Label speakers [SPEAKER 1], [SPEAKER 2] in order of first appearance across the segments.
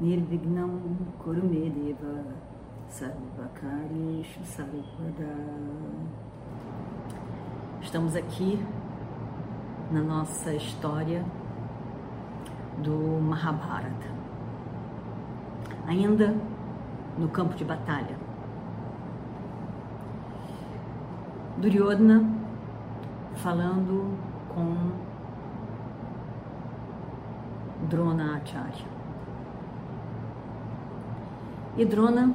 [SPEAKER 1] Nirvignam Kurumedeva Sarvakarishu Sarvada Estamos aqui na nossa história do Mahabharata. Ainda no campo de batalha. Duryodhana falando com Drona Acharya. E Drona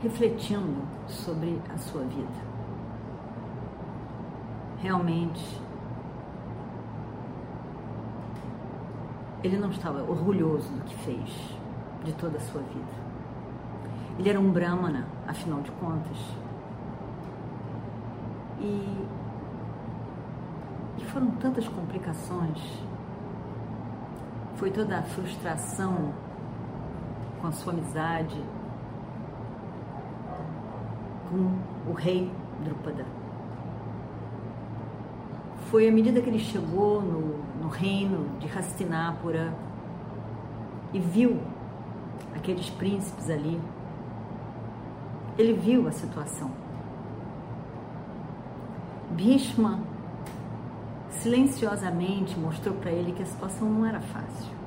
[SPEAKER 1] refletindo sobre a sua vida. Realmente, ele não estava orgulhoso do que fez, de toda a sua vida. Ele era um Brahmana, afinal de contas. E, e foram tantas complicações. Foi toda a frustração com a sua amizade com o rei Drupada. Foi à medida que ele chegou no, no reino de Hastinapura e viu aqueles príncipes ali, ele viu a situação. Bhishma silenciosamente mostrou para ele que a situação não era fácil.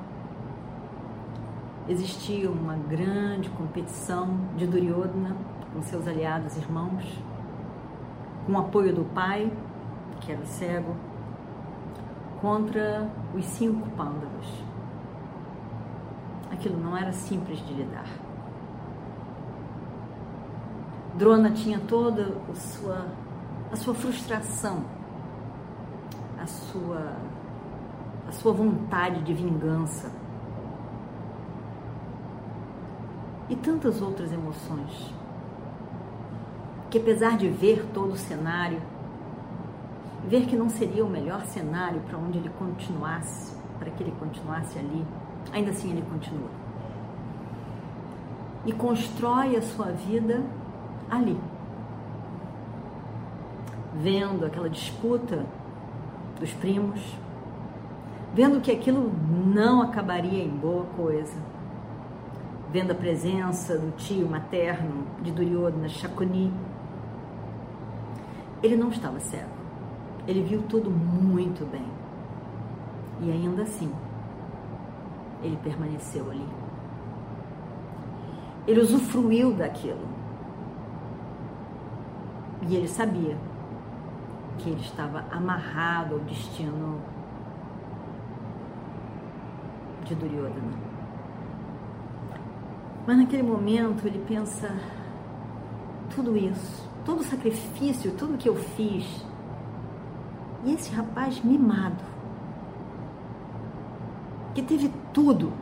[SPEAKER 1] Existia uma grande competição de Duryodhana com seus aliados irmãos, com o apoio do pai, que era cego, contra os cinco pândavas. Aquilo não era simples de lidar. Drona tinha toda a sua, a sua frustração, a sua, a sua vontade de vingança e tantas outras emoções que apesar de ver todo o cenário, ver que não seria o melhor cenário para onde ele continuasse, para que ele continuasse ali, ainda assim ele continua. E constrói a sua vida ali. Vendo aquela disputa dos primos, vendo que aquilo não acabaria em boa coisa, vendo a presença do tio materno de Duryodhana Shakuni. Ele não estava cego. Ele viu tudo muito bem. E ainda assim, ele permaneceu ali. Ele usufruiu daquilo. E ele sabia que ele estava amarrado ao destino de Duryodhana. Mas naquele momento ele pensa: tudo isso, todo o sacrifício, tudo que eu fiz, e esse rapaz mimado, que teve tudo,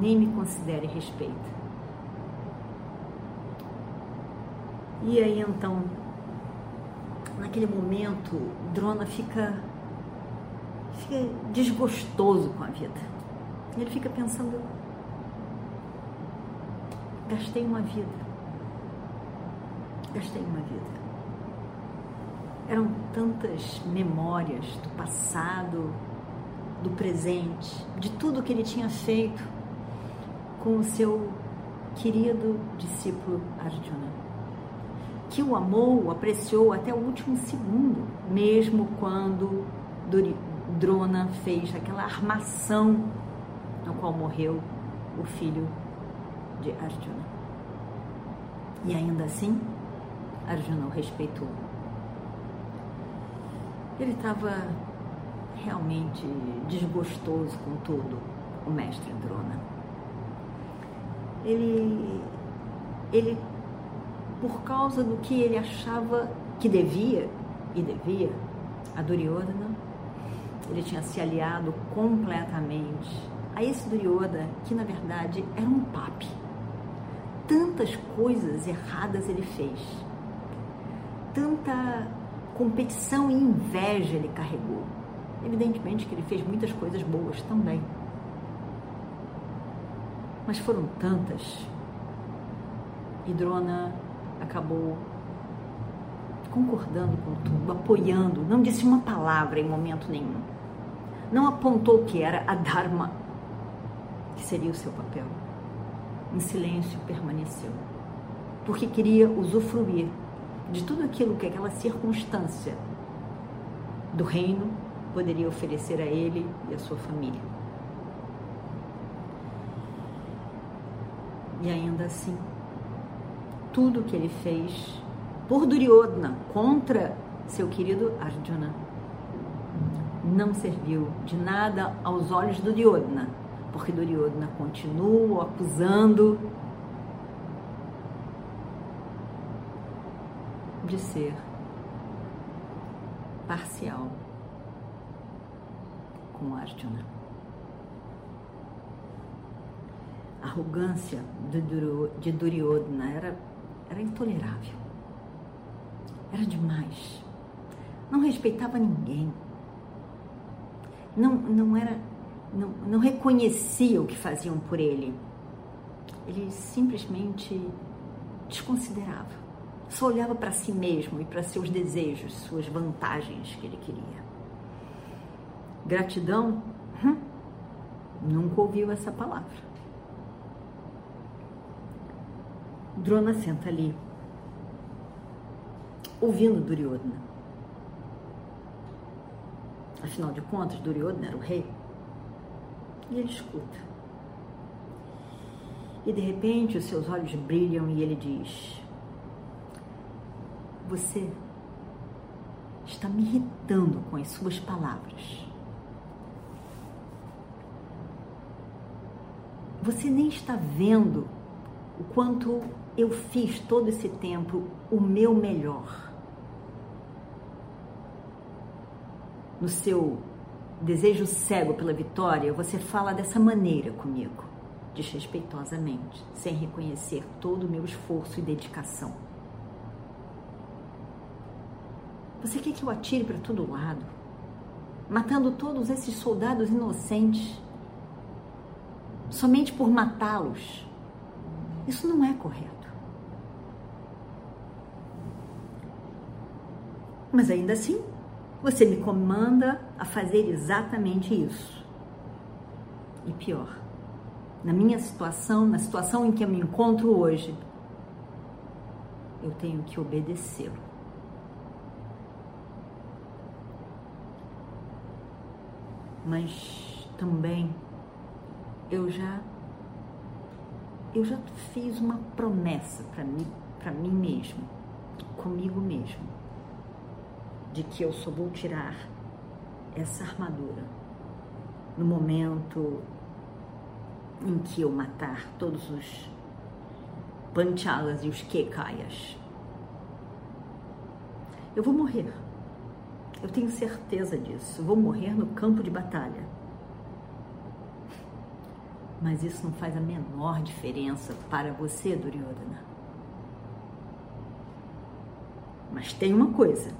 [SPEAKER 1] nem me considere respeito. E aí então, naquele momento, Drona fica, fica desgostoso com a vida. Ele fica pensando, gastei uma vida. Gastei uma vida. Eram tantas memórias do passado, do presente, de tudo que ele tinha feito com o seu querido discípulo Arjuna, que o amou, o apreciou até o último segundo, mesmo quando Drona fez aquela armação no qual morreu o filho de Arjuna. E ainda assim, Arjuna o respeitou. Ele estava realmente desgostoso com tudo, o mestre Drona. Ele, ele, por causa do que ele achava que devia, e devia, a Duryodhana, ele tinha se aliado completamente a esse Duryodhana que na verdade era um papi. Tantas coisas erradas ele fez, tanta competição e inveja ele carregou. Evidentemente que ele fez muitas coisas boas também. Mas foram tantas. E Drona acabou concordando com tudo, apoiando, não disse uma palavra em momento nenhum. Não apontou que era a Dharma, que seria o seu papel. Em silêncio permaneceu, porque queria usufruir de tudo aquilo que aquela circunstância do reino poderia oferecer a ele e a sua família. E ainda assim, tudo que ele fez por Duryodhana contra seu querido Arjuna não serviu de nada aos olhos do Duryodhana, porque Duryodhana continua acusando de ser parcial com Arjuna. A arrogância de Duryodhana era, era intolerável. Era demais. Não respeitava ninguém. Não, não era. Não, não reconhecia o que faziam por ele. Ele simplesmente desconsiderava. Só olhava para si mesmo e para seus desejos, suas vantagens que ele queria. Gratidão? Hum, nunca ouviu essa palavra. Drona senta ali, ouvindo Duryodhana. Afinal de contas, Duryodhana era o rei. E ele escuta. E de repente os seus olhos brilham e ele diz: Você está me irritando com as suas palavras. Você nem está vendo o quanto eu fiz todo esse tempo o meu melhor. No seu desejo cego pela vitória, você fala dessa maneira comigo, desrespeitosamente, sem reconhecer todo o meu esforço e dedicação. Você quer que eu atire para todo lado, matando todos esses soldados inocentes somente por matá-los. Isso não é correto. Mas ainda assim, você me comanda a fazer exatamente isso. E pior, na minha situação, na situação em que eu me encontro hoje, eu tenho que obedecê-lo. Mas também eu já eu já fiz uma promessa para mim, para mim mesmo, comigo mesmo, de que eu só vou tirar essa armadura no momento em que eu matar todos os panchalas e os kekayas. Eu vou morrer. Eu tenho certeza disso. Eu vou morrer no campo de batalha mas isso não faz a menor diferença para você, Duryodhana. Mas tem uma coisa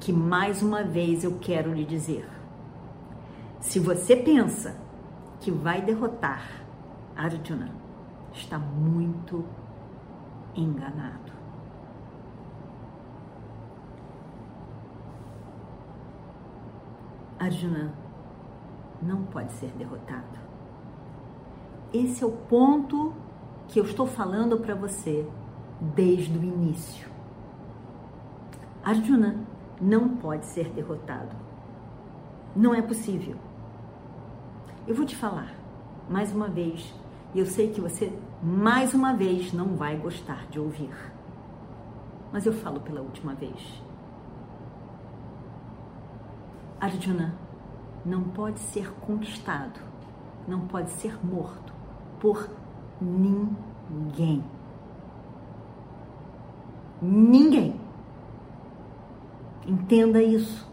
[SPEAKER 1] que mais uma vez eu quero lhe dizer. Se você pensa que vai derrotar Arjuna, está muito enganado. Arjuna não pode ser derrotado. Esse é o ponto que eu estou falando para você desde o início. Arjuna não pode ser derrotado. Não é possível. Eu vou te falar mais uma vez, e eu sei que você mais uma vez não vai gostar de ouvir. Mas eu falo pela última vez. Arjuna não pode ser conquistado, não pode ser morto por ninguém. Ninguém. Entenda isso.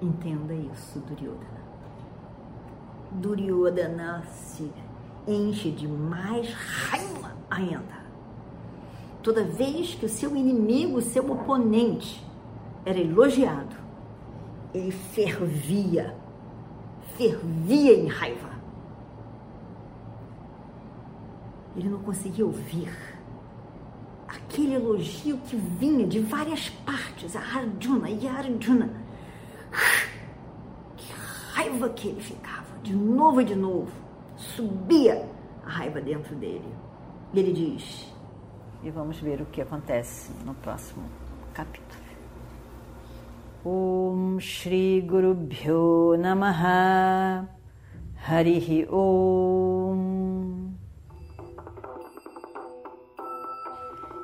[SPEAKER 1] Entenda isso, Duryodhana. Duryodhana se enche de mais raiva ainda. Toda vez que o seu inimigo, o seu oponente, era elogiado, ele fervia, fervia em raiva. Ele não conseguia ouvir aquele elogio que vinha de várias partes, a Arjuna e a Arjuna. Que raiva que ele ficava, de novo e de novo. Subia a raiva dentro dele. E ele diz.
[SPEAKER 2] E vamos ver o que acontece no próximo capítulo. Om Shri Guru Bhyo Namaha Harihi Om